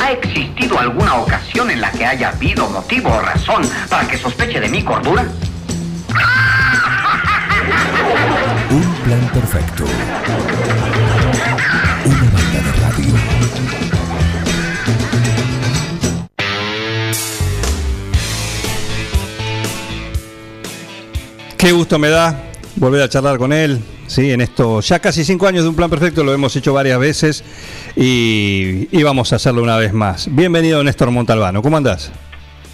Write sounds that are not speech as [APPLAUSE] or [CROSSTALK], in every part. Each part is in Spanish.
¿Ha existido alguna ocasión en la que haya habido motivo o razón para que sospeche de mi cordura? Un plan perfecto. Una banda de radio. Qué gusto me da volver a charlar con él. Sí, en esto ya casi cinco años de un plan perfecto lo hemos hecho varias veces y, y vamos a hacerlo una vez más. Bienvenido Néstor Montalbano, ¿cómo andás?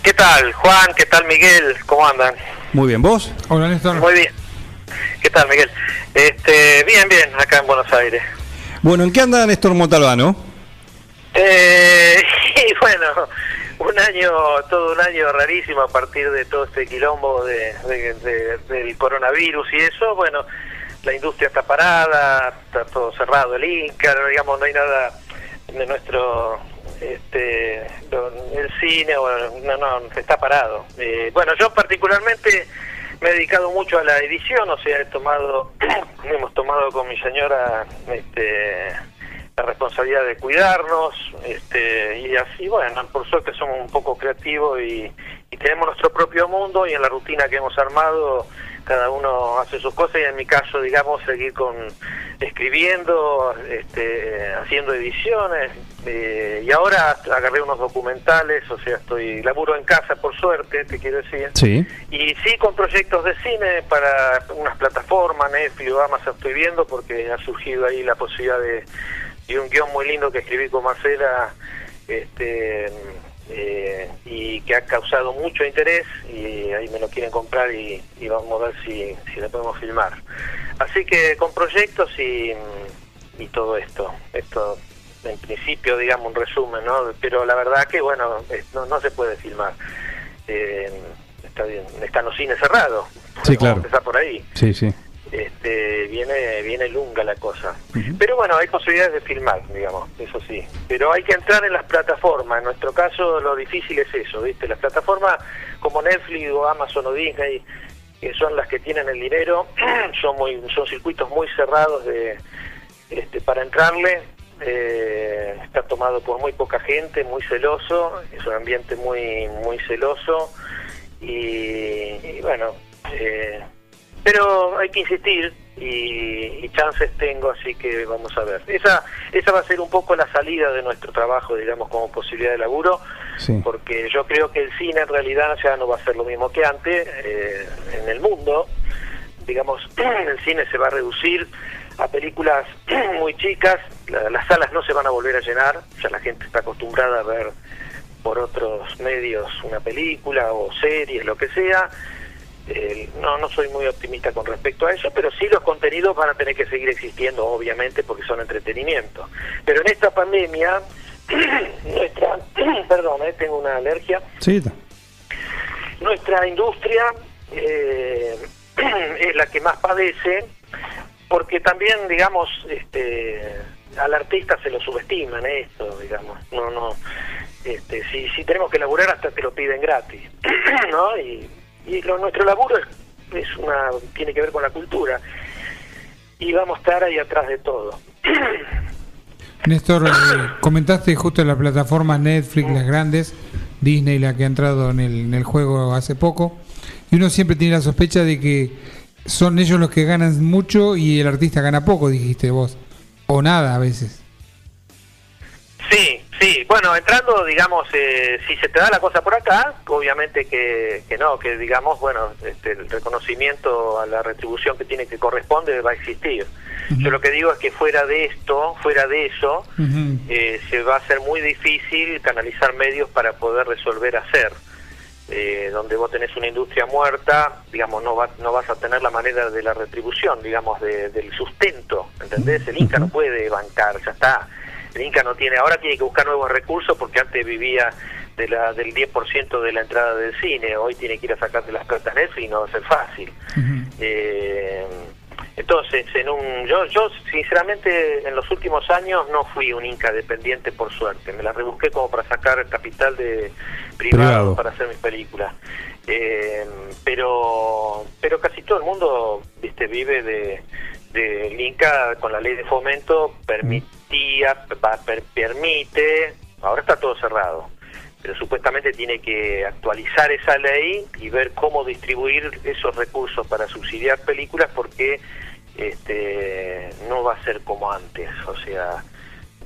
¿Qué tal, Juan? ¿Qué tal, Miguel? ¿Cómo andan? Muy bien, ¿vos? Hola Néstor. Muy bien. ¿Qué tal, Miguel? Este, bien, bien, acá en Buenos Aires. Bueno, ¿en qué anda Néstor Montalbano? Eh, [LAUGHS] y bueno, un año, todo un año rarísimo a partir de todo este quilombo de, de- de- del coronavirus y eso. Bueno, la industria está parada, está todo cerrado, el Inca, digamos, no hay nada de nuestro este el cine no no está parado. Eh, bueno yo particularmente me he dedicado mucho a la edición o sea he tomado [CLEARS THROAT] hemos tomado con mi señora este la responsabilidad de cuidarnos este y así bueno por suerte somos un poco creativos y, y tenemos nuestro propio mundo y en la rutina que hemos armado cada uno hace sus cosas y en mi caso digamos seguir con escribiendo este haciendo ediciones eh, y ahora agarré unos documentales o sea estoy laburo en casa por suerte te quiero decir Sí. y sí, con proyectos de cine para unas plataformas, Netflix Amazon estoy viendo porque ha surgido ahí la posibilidad de, de un guion muy lindo que escribí con Marcela este, eh, y que ha causado mucho interés y ahí me lo quieren comprar y, y vamos a ver si, si lo podemos filmar. Así que con proyectos y, y todo esto, esto en principio digamos un resumen, ¿no? Pero la verdad que bueno, es- no, no se puede filmar. Eh, está bien, están los cines cerrados. Sí, Vamos a claro. empezar por ahí. Sí, sí. Este, viene viene lunga la cosa. Pero bueno, hay posibilidades de filmar, digamos, eso sí. Pero hay que entrar en las plataformas. En nuestro caso lo difícil es eso, ¿viste? Las plataformas como Netflix o Amazon o Disney, que son las que tienen el dinero, [CLEARS THROAT] son muy son circuitos muy cerrados de este, para entrarle. eh, está tomado por muy poca gente, muy celoso, es un ambiente muy muy celoso y, y bueno, eh, pero hay que insistir y, y chances tengo, así que vamos a ver. Esa esa va a ser un poco la salida de nuestro trabajo, digamos, como posibilidad de laburo, Sí. porque yo creo que el cine en realidad ya no va a ser lo mismo que antes eh, en el mundo. Digamos, [CLEARS THROAT] el cine se va a reducir a películas [CLEARS THROAT] muy chicas, la- las salas no se van a volver a llenar, ya la gente está acostumbrada a ver por otros medios una película o series, lo que sea. Eh, no, no soy muy optimista con respecto a eso, pero sí los contenidos van a tener que seguir existiendo, obviamente, porque son entretenimiento. Pero en esta pandemia, [CLEARS THROAT] nuestra, [CLEARS THROAT] perdón, eh, tengo una alergia, Sí, nuestra industria eh, [CLEARS THROAT] es la que más padece porque también digamos este al artista se lo subestima en esto digamos. No no este si si tenemos que laburar hasta te lo piden gratis no y, y lo, nuestro laburo es, una tiene que ver con la cultura. Y vamos a estar ahí atrás de todo. [CLEARS THROAT] Néstor, eh, comentaste justo en la plataforma Netflix, las grandes, Disney, la que ha entrado en el juego hace poco, y uno siempre tiene la sospecha de que son ellos los que ganan mucho y el artista gana poco, dijiste vos, o nada a veces. Bueno, entrando, digamos, eh, si se te da la cosa por acá, obviamente que, que no, que digamos, bueno, este, el reconocimiento a la retribución que tiene que corresponde va a existir. Yo lo que digo es que fuera de esto, fuera de eso, eh, se va a hacer muy difícil canalizar medios para poder resolver hacer. Eh, donde vos tenés una industria muerta, digamos, no, va- no vas a tener la manera de la retribución, digamos, de- del sustento, ¿entendés? El Inca no puede bancar, ya está. El Inca no tiene, ahora tiene que buscar nuevos recursos porque antes vivía de la, del 10% de la entrada del cine, hoy tiene que ir a sacar de las cartas Netflix y no va a ser fácil. Eh, entonces, en un, yo, yo sinceramente en los últimos años no fui un Inca dependiente por suerte. Me la rebusqué como para sacar capital de privado, Privado. para hacer mis películas. Eh, pero, pero casi todo el mundo, viste, vive de del Inca con la ley de fomento permitía, va- per- permite ahora está todo cerrado, pero supuestamente tiene que actualizar esa ley y ver cómo distribuir esos recursos para subsidiar películas porque este, no va a ser como antes, o sea,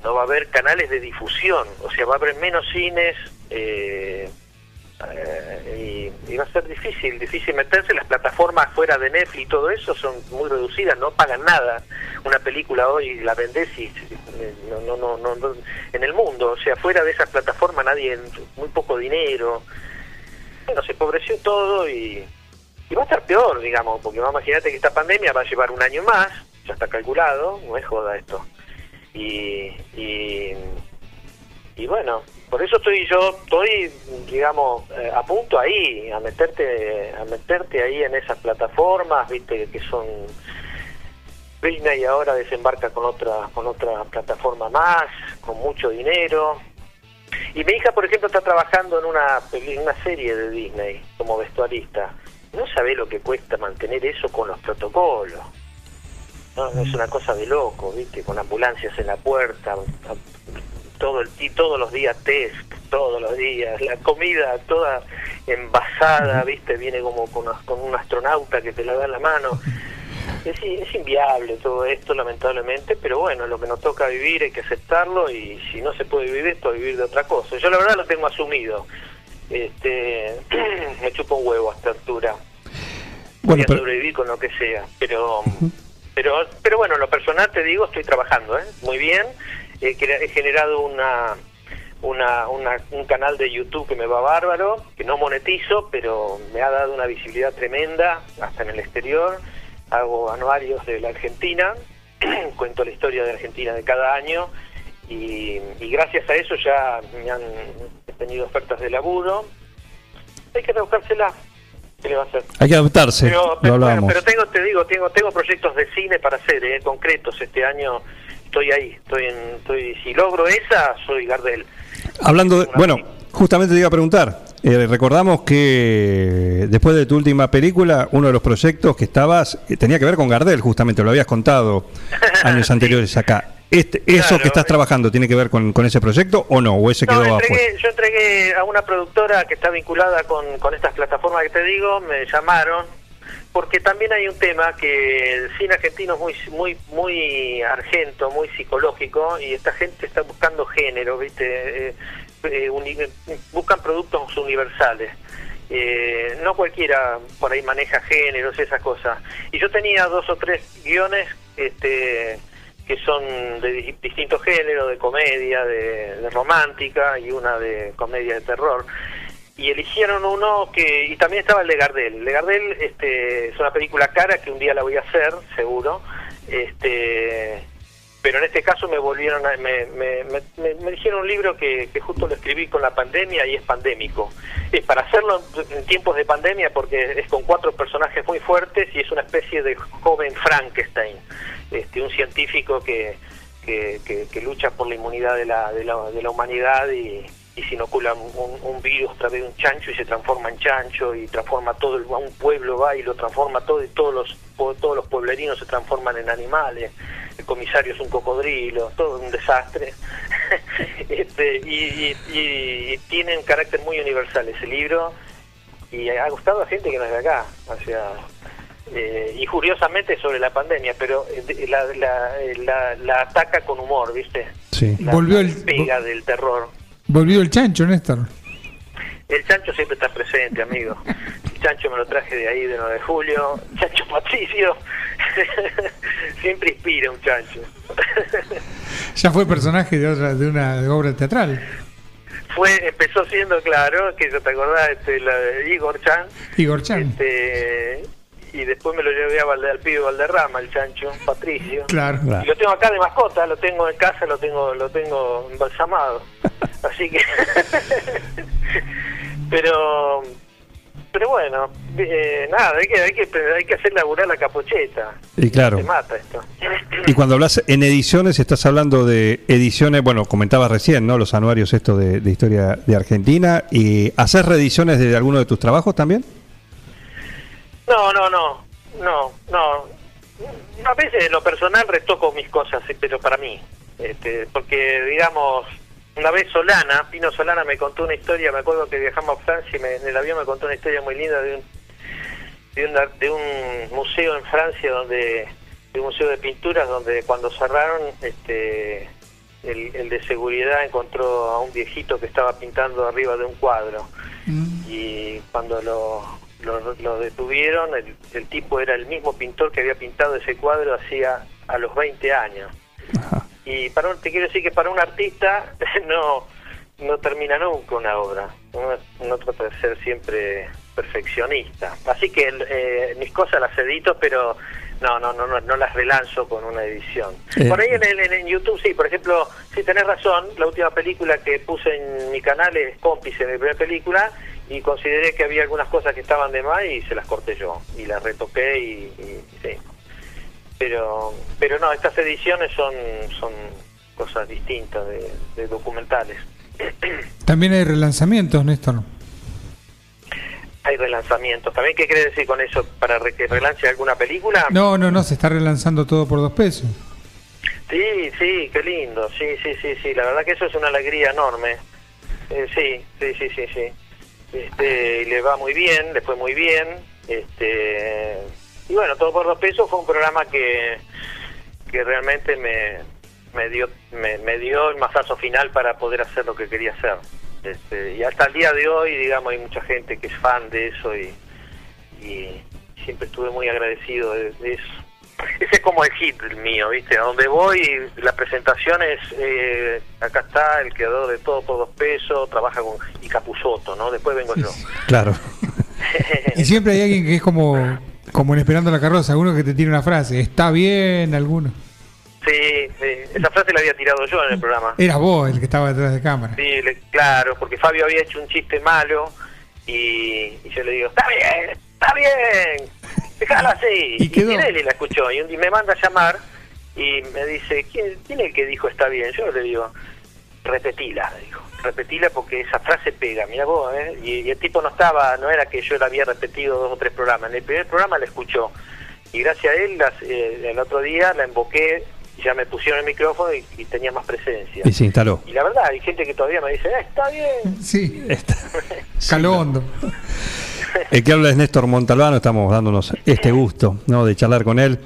no va a haber canales de difusión, o sea, va a haber menos cines eh, eh, y, va a ser difícil, difícil meterse. Las plataformas fuera de Netflix y todo eso son muy reducidas, no pagan nada. Una película hoy la vendés y eh, no, no, no, no, en el mundo, o sea, fuera de esas plataformas nadie, muy poco dinero. Bueno, se empobreció todo y, y va a estar peor, digamos, porque imagínate que esta pandemia va a llevar un año más, ya está calculado, no es joda esto. Y, y, y bueno, por eso estoy yo, estoy, digamos, eh, a punto ahí, a meterte, a meterte ahí en esas plataformas, viste, que son Disney ahora desembarca con otra, con otra plataforma más, con mucho dinero. Y mi hija, por ejemplo, está trabajando en una, en una serie de Disney como vestuarista. No sabe lo que cuesta mantener eso con los protocolos. No, es una cosa de loco, ¿viste? Con ambulancias en la puerta, todo el y todos los días test, todos los días, la comida toda envasada, ¿viste? Viene como con, con un astronauta que te la da en la mano. Es, es inviable todo esto, lamentablemente, pero bueno, lo que nos toca vivir hay que aceptarlo y si no se puede vivir esto, vivir de otra cosa. Yo la verdad lo tengo asumido. Este, [CLEARS THROAT] me chupo un huevo a esta altura. Voy Bueno, a pero, sobrevivir con lo que sea, pero pero pero bueno, en lo personal te digo, estoy trabajando, ¿eh? Muy bien. He, generado una, una, una- un canal de YouTube que me va bárbaro, que no monetizo, pero me ha dado una visibilidad tremenda, hasta en el exterior. Hago anuarios de la Argentina, [CLEARS THROAT] cuento la historia de Argentina de cada año y, y gracias a eso ya me han tenido ofertas de laburo. Hay que rebuscársela. ¿Qué le va a hacer? hay que adaptarse, Pero, pero, bueno, pero tengo, te digo, tengo, tengo proyectos de cine para hacer, eh, concretos. Este año estoy ahí, estoy en, estoy, si logro esa, soy Gardel. Hablando de, bueno, justamente te iba a preguntar, eh, recordamos que después de tu última película, uno de los proyectos que estabas eh, tenía que ver con Gardel, justamente, lo habías contado [LAUGHS] años anteriores acá. Este, ¿Eso Claro. que estás trabajando tiene que ver con, con ese proyecto o no? ¿O ese No, quedó entregué- afuera? yo entregué a una productora que está vinculada con, con estas plataformas que te digo, me llamaron, porque también hay un tema que el cine argentino es muy muy muy argento, muy psicológico, y esta gente está buscando género, ¿viste? Eh, eh, uni- buscan productos universales. Eh, no cualquiera por ahí maneja géneros y esas cosas. Y yo tenía dos o tres guiones este, que son de di- distintos géneros, de comedia, de romántica y una de comedia de terror. Y eligieron uno que, y también estaba el de Gardel. El de Gardel este, es una película cara que un día la voy a hacer, seguro. Este, pero en este caso me volvieron a- me, me, me, me- dijeron un libro que, que justo lo escribí con la pandemia y es pandémico. Es para hacerlo en, en tiempos de pandemia porque es con cuatro personajes muy fuertes y es una especie de joven Frankenstein, este, un científico que, que, que- que lucha por la inmunidad de la, de la, de la humanidad y, y se inocula un, un virus a través de un chancho y se transforma en chancho y transforma todo el, a un pueblo va y lo transforma todo y todos los todos los pueblerinos se transforman en animales el comisario es un cocodrilo todo un desastre. [LAUGHS] Este, y, y- y- y tiene un carácter muy universal ese libro y ha gustado a gente que no es de acá o sea eh, y curiosamente sobre la pandemia pero eh, la, la, eh, la- la ataca con humor viste Sí. la, Volvió el- pega del terror Volvió el chancho, Néstor. el chancho siempre está presente, amigo. El chancho me lo traje de ahí, de 9 de julio. Chancho Patricio. [LAUGHS] siempre inspira un chancho. Ya fue personaje de otra de una obra teatral. Fue, empezó siendo claro, que yo te acordás, este, la de Igor Chan. Igor Chan. Este, y después me lo llevé a Valde, al pibe Valderrama, el chancho, Patricio. Claro. Claro. Y lo tengo acá de mascota, lo tengo en casa, lo tengo, lo tengo embalsamado. Así que, [LAUGHS] pero, pero bueno, eh, nada, hay que, hay que, hay que hacer laburar la capucheta. Y claro. Se mata esto. [CLEARS THROAT] Y cuando hablas en ediciones, estás hablando de ediciones, bueno, comentabas recién, ¿no? Los anuarios esto de, de historia de Argentina. ¿Y haces reediciones de alguno de tus trabajos también? No, no, no, no, no. A veces en lo personal retoco mis cosas, eh, pero para mí, este, porque digamos, una vez Solana, Pino Solana me contó una historia, me acuerdo que viajamos a Francia y me- en el avión me contó una historia muy linda de un, de, una- de un museo en Francia donde de un museo de pinturas donde cuando cerraron este el, el de seguridad encontró a un viejito que estaba pintando arriba de un cuadro Mm. y cuando lo, lo, lo detuvieron el, el tipo era el mismo pintor que había pintado ese cuadro hacía a los 20 años Ajá. y para un- te quiero decir que para un artista [LAUGHS] no no termina nunca una obra uno, uno trata de ser siempre perfeccionista así que eh, mis cosas las edito pero no no no no, no las relanzo con una edición Eh. por ahí en, el- en YouTube sí por ejemplo sí tenés razón la última película que puse en mi canal es cómplice mi primera película y consideré que había algunas cosas que estaban de más y se las corté yo y las retoqué y, y sí pero pero no estas ediciones son son cosas distintas de, de documentales. [CLEARS THROAT] También hay relanzamientos, Néstor. hay relanzamientos. También qué quiere decir con eso para que relance alguna película No, no, no, se está relanzando todo por dos pesos. sí sí qué lindo. Sí sí sí sí. La verdad que eso es una alegría enorme. Eh, sí sí sí sí sí. Este le va muy bien le fue muy bien. Este y bueno todo por dos pesos fue un programa que que realmente me, me dio me, me dio el mazazo final para poder hacer lo que quería hacer. Este, y hasta el día de hoy digamos hay mucha gente que es fan de eso y, y siempre estuve muy agradecido de, de eso. Ese es como el hit mío viste a donde voy la presentación es eh, acá está el creador de todo por dos pesos trabaja con y Capusotto no después vengo yo. Claro. [LAUGHS] Y siempre hay alguien que es como, como en Esperando la Carroza, uno que te tira una frase, está bien, alguno. sí, sí, esa frase la había tirado yo en el programa Eras vos el que estaba detrás de cámara. Sí, le- claro, porque Fabio había hecho un chiste malo y, y yo le digo, está bien, está bien, déjalo así. [LAUGHS] Y quedó. Tinelli la escuchó y un día me manda a llamar y me dice, ¿quién, quién es el que dijo está bien? Yo le digo, repetila, dijo, repetila porque esa frase pega, mira vos, ¿eh? Y, y el tipo no estaba, no era que yo la había repetido dos o tres programas, en el primer programa la escuchó y gracias a él las, eh, el otro día la invoqué ya me pusieron el micrófono y, y tenía más presencia. Y se instaló. Y la verdad, hay gente que todavía me dice, "Eh, está bien. Sí, [LAUGHS] caló hondo. El que habla es Néstor Montalbano, estamos dándonos este gusto ¿no? de charlar con él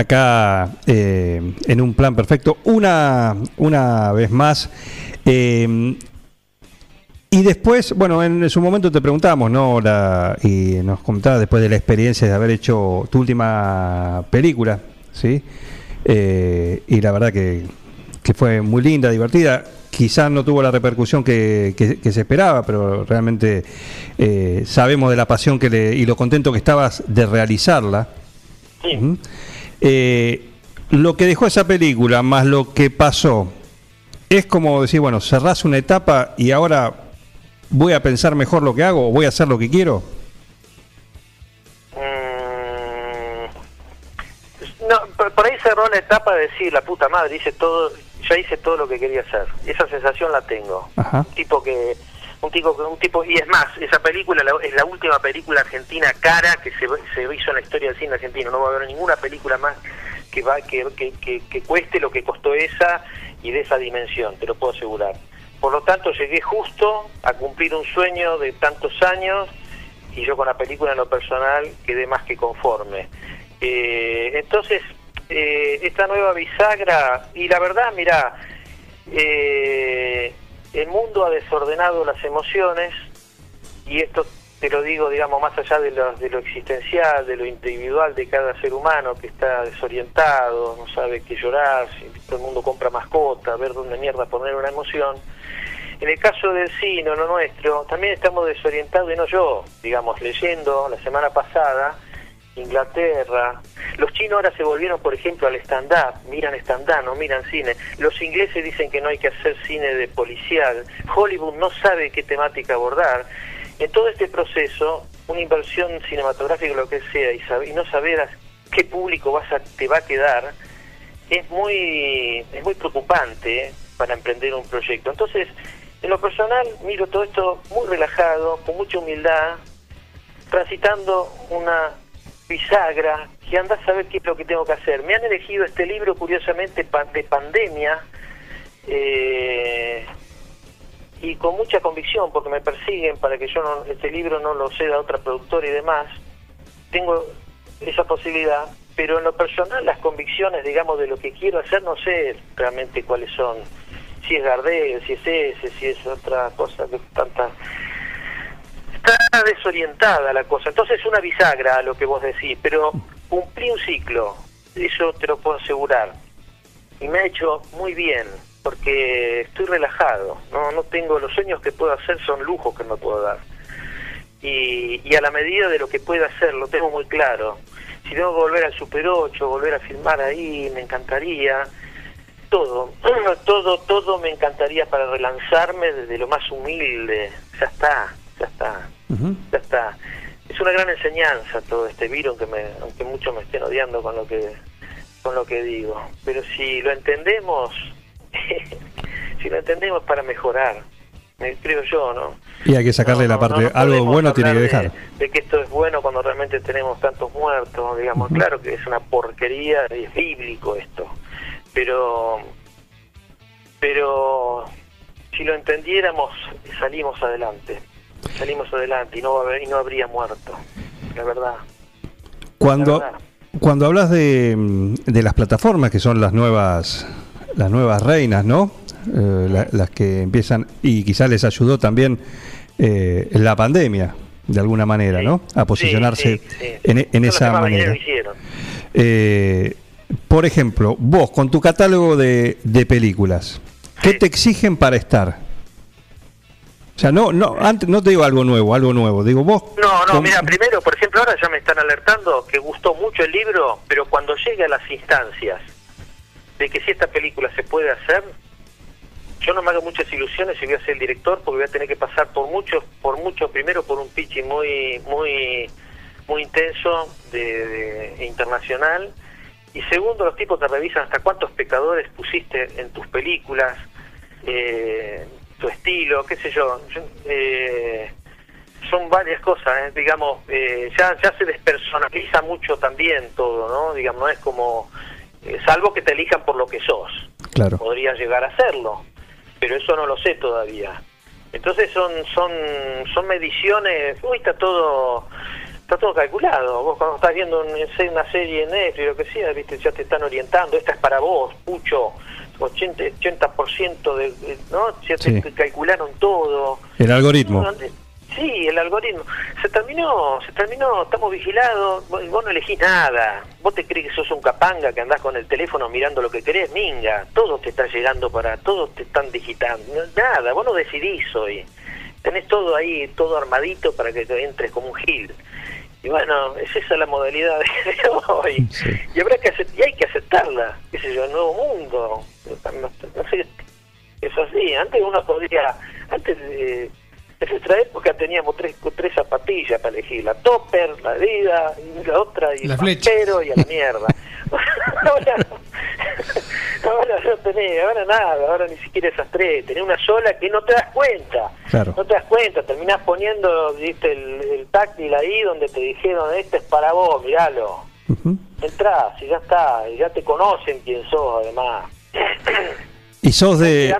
acá eh, en un plan perfecto. Una, una vez más. eh, y después, bueno, en su momento te preguntamos, ¿no? La, y nos comentabas después de la experiencia de haber hecho tu última película, ¿sí? Eh, y la verdad que, que fue muy linda, divertida. Quizás no tuvo la repercusión que, que- que se esperaba, pero realmente eh, sabemos de la pasión que le, y lo contento que estabas de realizarla. Sí. Ujú. Eh, lo que dejó esa película, más lo que pasó, es como decir, bueno, cerrás una etapa y ahora voy a pensar mejor lo que hago o voy a hacer lo que quiero. Mm, no, por, por ahí cerró la etapa de decir, la puta madre, hice todo, ya hice todo lo que quería hacer. Esa sensación la tengo. Ajá. Tipo que un tipo un tipo y es más, esa película la- es la última película argentina cara que se, se hizo en la historia del cine argentino. No va a haber ninguna película más que va que, que, que, que cueste lo que costó esa y de esa dimensión, te lo puedo asegurar. Por lo tanto, llegué justo a cumplir un sueño de tantos años y yo con la película en lo personal quedé más que conforme. Eh, entonces, eh, esta nueva bisagra, y la verdad, mira, eh, el mundo ha desordenado las emociones, y esto te lo digo, digamos, más allá de lo, de lo existencial, de lo individual de cada ser humano que está desorientado, no sabe qué llorar, si todo el mundo compra mascota, ver dónde mierda poner una emoción. En el caso del cine, lo nuestro, también estamos desorientados, y no yo, digamos, leyendo la semana pasada, Inglaterra, los chinos ahora se volvieron, por ejemplo, al stand-up, miran stand-up, no miran cine, los ingleses dicen que no hay que hacer cine de policial, Hollywood no sabe qué temática abordar, en todo este proceso, una inversión cinematográfica, lo que sea, y, sab- y no saber a qué público vas a, te va a quedar, es muy, es muy preocupante para emprender un proyecto. Entonces, en lo personal, miro todo esto muy relajado, con mucha humildad, transitando una bisagra que anda a saber qué es lo que tengo que hacer. Me han elegido este libro, curiosamente, de pandemia, eh, y con mucha convicción, porque me persiguen para que yo no, este libro no lo ceda a otra productora y demás, tengo esa posibilidad, pero en lo personal las convicciones, digamos, de lo que quiero hacer, no sé realmente cuáles son. Si es Gardel, si es ese, si es otra cosa que tanta... Está desorientada la cosa. Entonces es una bisagra lo que vos decís, pero cumplí un ciclo, eso te lo puedo asegurar. Y me ha hecho muy bien, porque estoy relajado, no, no tengo los sueños que puedo hacer, son lujos que me puedo dar. Y, y a la medida de lo que pueda hacer, lo tengo muy claro. Si tengo que volver al Super 8, volver a filmar ahí, me encantaría. Todo, [CLEARS THROAT] todo, todo me encantaría para relanzarme desde lo más humilde. Ya está, ya está, Ya está. Es una gran enseñanza todo este virus, aunque, me, aunque muchos me estén odiando con lo que con lo que digo. Pero si lo entendemos, [LAUGHS] si lo entendemos para mejorar, me creo yo, ¿no? Y hay que sacarle No, la parte, no, no algo bueno tiene que dejar. De, de que esto es bueno cuando realmente tenemos tantos muertos, digamos. Claro que es una porquería, es bíblico esto. Pero, pero si lo entendiéramos, salimos adelante. Salimos adelante y no, va a haber- y no habría muerto. La verdad. Cuando, La verdad. cuando hablas de, de las plataformas que son las nuevas, las nuevas reinas, ¿no? Eh, la- las que empiezan, y quizás les ayudó también eh, la pandemia, de alguna manera, Sí. ¿no? A posicionarse Sí, sí, sí. en, en Son los esa manera. Eh, por ejemplo, vos con tu catálogo de, de películas, ¿qué te exigen para estar? O sea, no, no, antes, no te digo algo nuevo, algo nuevo. Digo, vos. No, no, con- mira, primero, por ejemplo, ahora ya me están alertando que gustó mucho el libro, pero cuando llegue a las instancias de que si esta película se puede hacer, yo no me hago muchas ilusiones si voy a ser el director, porque voy a tener que pasar por muchos, por mucho, primero por un pitching muy, muy, muy intenso de, de- internacional, y segundo, los tipos te revisan hasta cuántos pecadores pusiste en tus películas, eh, tu estilo, qué sé yo. yo, eh, son varias cosas, ¿eh? digamos, eh, ya, ya se despersonaliza mucho también todo, ¿no? Digamos, no es como, eh, salvo que te elijan por lo que sos, Claro. podría llegar a serlo, pero eso no lo sé todavía. Entonces son son son mediciones, uy, está todo está todo calculado. Vos cuando estás viendo un- una serie en Netflix, lo que sea, viste, ya te están orientando, esta es para vos, pucho, 80, 80% de, de- ¿no? Ya te Sí. calcularon todo. El algoritmo. Sí, el algoritmo. Se terminó, se terminó, estamos vigilados, vos, vos no elegís nada. Vos te crees que sos un capanga que andás con el teléfono mirando lo que querés, minga. Todo te está llegando para, todos te están digitando. Nada, vos no decidís hoy. Tenés todo ahí, todo armadito para que te entres como un gil. Y bueno, es esa la modalidad [LAUGHS] de hoy. Sí. Y habrá que y hay que aceptarla, qué sé yo, el nuevo mundo. No sé, es así, antes uno podría, antes de, en nuestra época teníamos tres, tres zapatillas para elegir, la topper, la vida, la otra, y La el pampero, y a la mierda. [LAUGHS] ahora, ahora no tenés, ahora nada, ahora ni siquiera esas tres, tenés una sola que no te das cuenta. Claro. No te das cuenta, terminás poniendo, viste, el, el táctil ahí donde te dijeron, este es para vos, miralo. Ujú. Entrás y ya está, y ya te conocen quién sos además. Y sos de.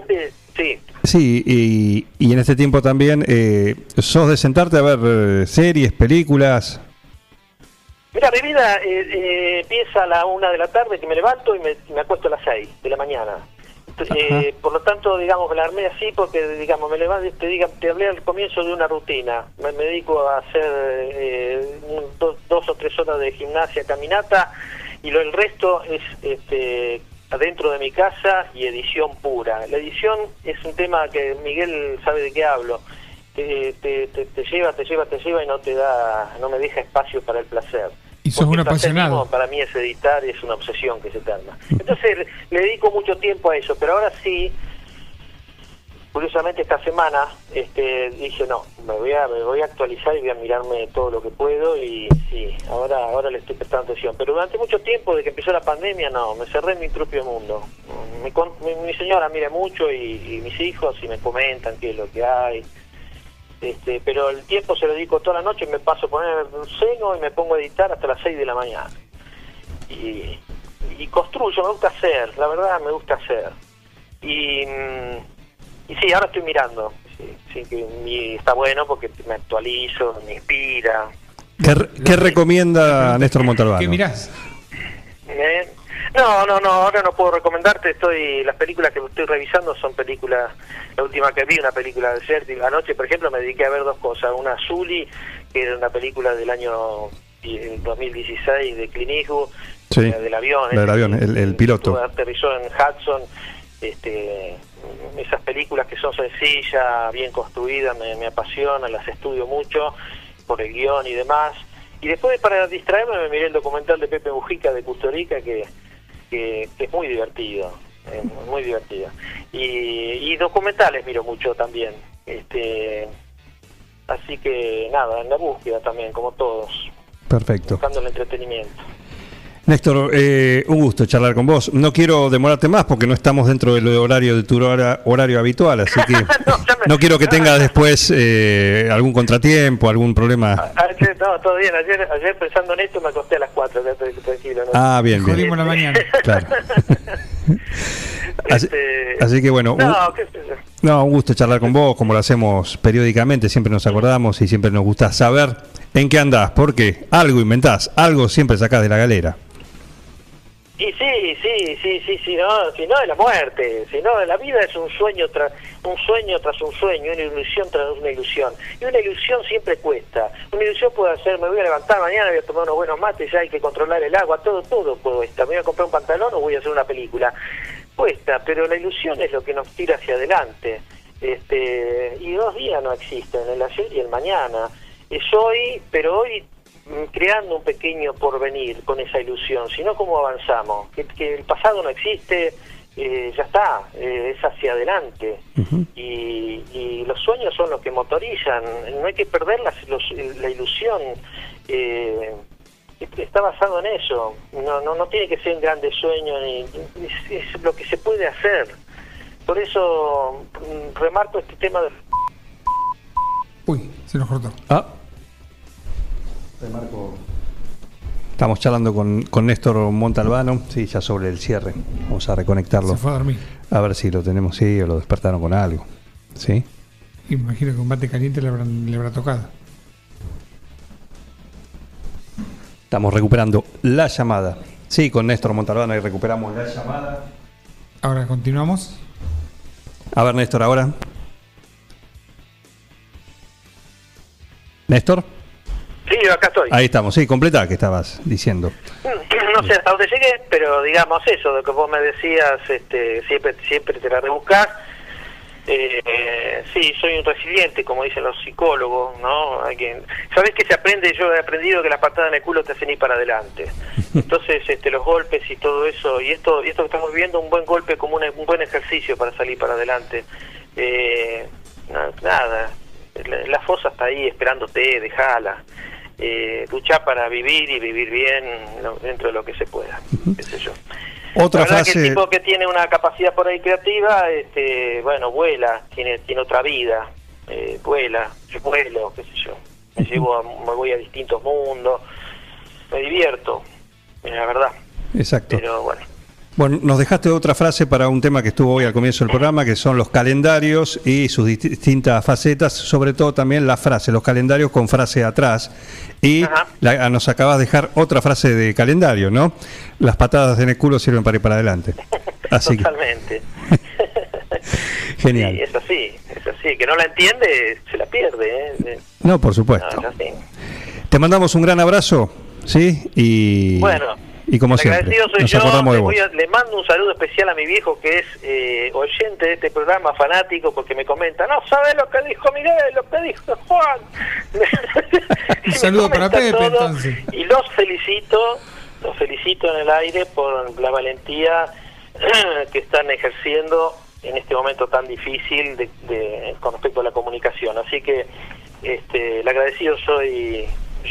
Sí, Sí, y, y en este tiempo también, eh, sos de sentarte a ver eh, series, películas. Mira, mi vida eh, eh, empieza a la una de la tarde que me levanto y me, me acuesto a las seis de la mañana. Eh, por lo tanto, digamos, me la armé así porque, digamos, me levanto, te, diga, te hablé al comienzo de una rutina. Me, me dedico a hacer eh, un- dos, dos o tres horas de gimnasia, caminata y lo el resto es este, adentro de mi casa y edición pura. La edición es un tema que Miguel sabe de qué hablo. Te, te, te, te lleva, te lleva, te lleva y no te da, no me deja espacio para el placer. Y sos un apasionado. Para mí es editar y es una obsesión que se eterna. Entonces le dedico mucho tiempo a eso, pero ahora sí, curiosamente esta semana este, dije no, me voy a me voy a actualizar y voy a mirarme todo lo que puedo y sí, ahora ahora le estoy prestando atención. Pero durante mucho tiempo, de que empezó la pandemia, no, me cerré en mi propio mundo. Mi, señora mira mucho y, y mis hijos y me comentan qué es lo que hay. Este, pero el tiempo se lo dedico toda la noche, me paso a poner un seno y me pongo a editar hasta las 6 de la mañana. Y, y construyo, me gusta hacer, la verdad me gusta hacer. Y, mm, y sí, ahora estoy mirando. Sí, sí, que y está bueno porque me actualizo, me inspira. ¿Qué, re- qué recomienda Néstor Montalbano? ¿Qué mirás? ¿eh? No, no, no, ahora no puedo recomendarte, estoy las películas que estoy revisando son películas, la última que vi, una película de Serti, anoche por ejemplo me dediqué a ver dos cosas, una Zully, que era una película del año die- 2016 de Clint Eastwood, Sí, la del avión, la del ese avión, el- piloto. aterrizó en Hudson, este, esas películas que son sencillas, bien construidas, me, me apasionan, las estudio mucho por el guion y demás. Y después para distraerme me miré el documental de Pepe Mujica de Custurica que, que, que es muy divertido, eh, muy divertido. Y, y documentales miro mucho también. Este, así que nada, en la búsqueda también, como todos, Perfecto. buscando el entretenimiento. Néstor, eh, un gusto charlar con vos. No quiero demorarte más porque no estamos dentro del horario de tu hora- horario habitual, así que [LAUGHS] No, ya me- no quiero que tengas después eh, algún contratiempo, algún problema. Ayer, no, todo bien. Ayer, ayer pensando en esto me acosté a las 4, tranquilo. ¿no? Ah, bien, bien. Jodimos la mañana. [LAUGHS] Claro. Así, Este, así que bueno, un, No, yo. no, un gusto charlar con vos, como lo hacemos periódicamente, siempre nos acordamos y siempre nos gusta saber en qué andás, porque algo inventás, algo siempre sacás de la galera. Y sí, sí, sí, sí, sí, no, si no es la muerte, si no la vida es un sueño tras un sueño tras un sueño, una ilusión tras una ilusión. Y una ilusión siempre cuesta. Una ilusión puede ser, me voy a levantar mañana, voy a tomar unos buenos mates, ya hay que controlar el agua, todo, todo cuesta. Me voy a comprar un pantalón o voy a hacer una película. Cuesta, pero la ilusión es lo que nos tira hacia adelante. Este, y dos días no existen, el ayer y el mañana. Es hoy, pero hoy creando un pequeño porvenir con esa ilusión, sino cómo avanzamos, que, que el pasado no existe, eh, ya está, eh, es hacia adelante. y, y los sueños son los que motorizan, no hay que perder las- los- la ilusión. eh, está basado en eso, no, no, no tiene que ser un grande sueño, ni, es, es lo que se puede hacer. Por eso mm, remarco este tema de Uy, se nos cortó. Ah. Estamos charlando con, con Néstor Montalbano, sí, ya sobre el cierre. Vamos a reconectarlo. Se fue a dormir. A ver si lo tenemos, sí, o lo despertaron con algo. ¿Sí? Imagino que un bate caliente le, habrán- le habrá tocado. Estamos recuperando la llamada. Sí, con Néstor Montalbano y recuperamos la llamada. Ahora continuamos. A ver, Néstor, ahora. Néstor, Sí, acá estoy. ahí estamos, sí, completa que estabas diciendo. [CLEARS THROAT] No sé hasta dónde llegué, pero digamos eso, de que vos me decías, este, siempre siempre te la rebuscás. Eh, sí, soy un resiliente, como dicen los psicólogos, ¿no? Hay que, ¿Sabés que se aprende? Yo he aprendido que las patadas en el culo te hacen ir para adelante. [LAUGHS] Entonces, este, los golpes y todo eso, y esto y esto que estamos viviendo, un buen golpe como un, un buen ejercicio para salir para adelante. Eh, na- nada, la, la fosa está ahí esperándote, dejala. Eh, luchar para vivir y vivir bien dentro de lo que se pueda, qué sé yo. Otra La verdad que frase. el tipo que tiene una capacidad por ahí creativa, este, bueno, vuela, tiene tiene otra vida, eh, vuela, yo vuelo, qué sé yo, me llevo, a- me voy a distintos mundos, me divierto, la verdad, Exacto. pero bueno. Bueno, nos dejaste otra frase para un tema que estuvo hoy al comienzo del programa, que son los calendarios y sus dist- distintas facetas, sobre todo también la frase, los calendarios con frase atrás. Y la- nos acabas de dejar otra frase de calendario, ¿no? Las patadas en el culo sirven para ir para adelante. [LAUGHS] Así que, Totalmente. [LAUGHS] genial. Sí, es así, es así. Que no la entiende, se la pierde. ¿eh? No, por supuesto. es así. Te mandamos un gran abrazo, ¿sí? Y, Bueno, y como siempre, soy nos yo. acordamos de le, vos. voy a- le mando un saludo especial a mi viejo que es eh, oyente de este programa, fanático, porque me comenta, no sabes lo que dijo Miguel, lo que dijo Juan. [LAUGHS] Un saludo para Pepe, todo, entonces. Y los felicito, los felicito en el aire por la valentía [CLEARS THROAT] que están ejerciendo en este momento tan difícil de, de- con respecto a la comunicación. Así que este, el agradecido soy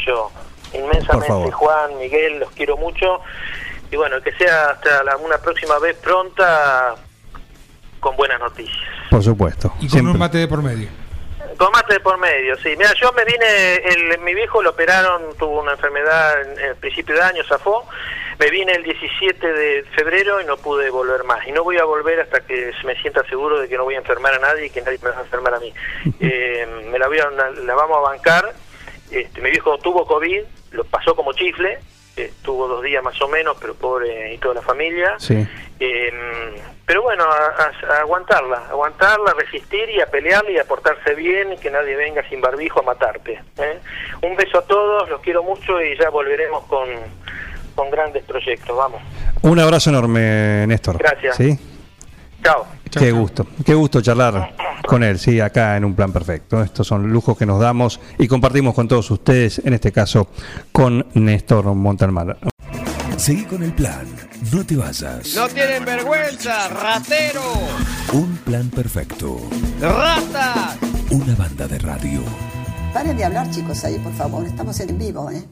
yo. Inmensamente. Juan, Miguel, los quiero mucho. Y bueno, que sea hasta la- una próxima vez pronta con buenas noticias. Por supuesto. Y con siempre. un mate de por medio. Con mate de por medio, sí. Mira, yo me vine, el, mi viejo lo operaron, tuvo una enfermedad en, en el principio de año, zafó. Me vine el 17 de febrero y no pude volver más. Y no voy a volver hasta que me sienta seguro de que no voy a enfermar a nadie y que nadie me va a enfermar a mí. [LAUGHS] Eh, me la, voy a, la vamos a bancar. Este, mi viejo tuvo COVID, lo pasó como chifle, estuvo dos días más o menos, pero pobre y toda la familia. Sí. Eh, pero bueno, a, a, aguantarla, aguantarla, resistir y a pelearla y a portarse bien y que nadie venga sin barbijo a matarte. ¿eh? Un beso a todos, los quiero mucho y ya volveremos con, con grandes proyectos, vamos. Un abrazo enorme, Néstor. Gracias. ¿Sí? Chao. Qué gusto, qué gusto charlar con él, sí, acá en un plan perfecto. Estos son lujos que nos damos y compartimos con todos ustedes, en este caso con Néstor Montalmar. Seguí con el plan, no te vayas. No tienen vergüenza, ratero. Un plan perfecto. Rata. Una banda de radio. Paren de hablar, chicos, ahí, por favor. Estamos en vivo, ¿eh?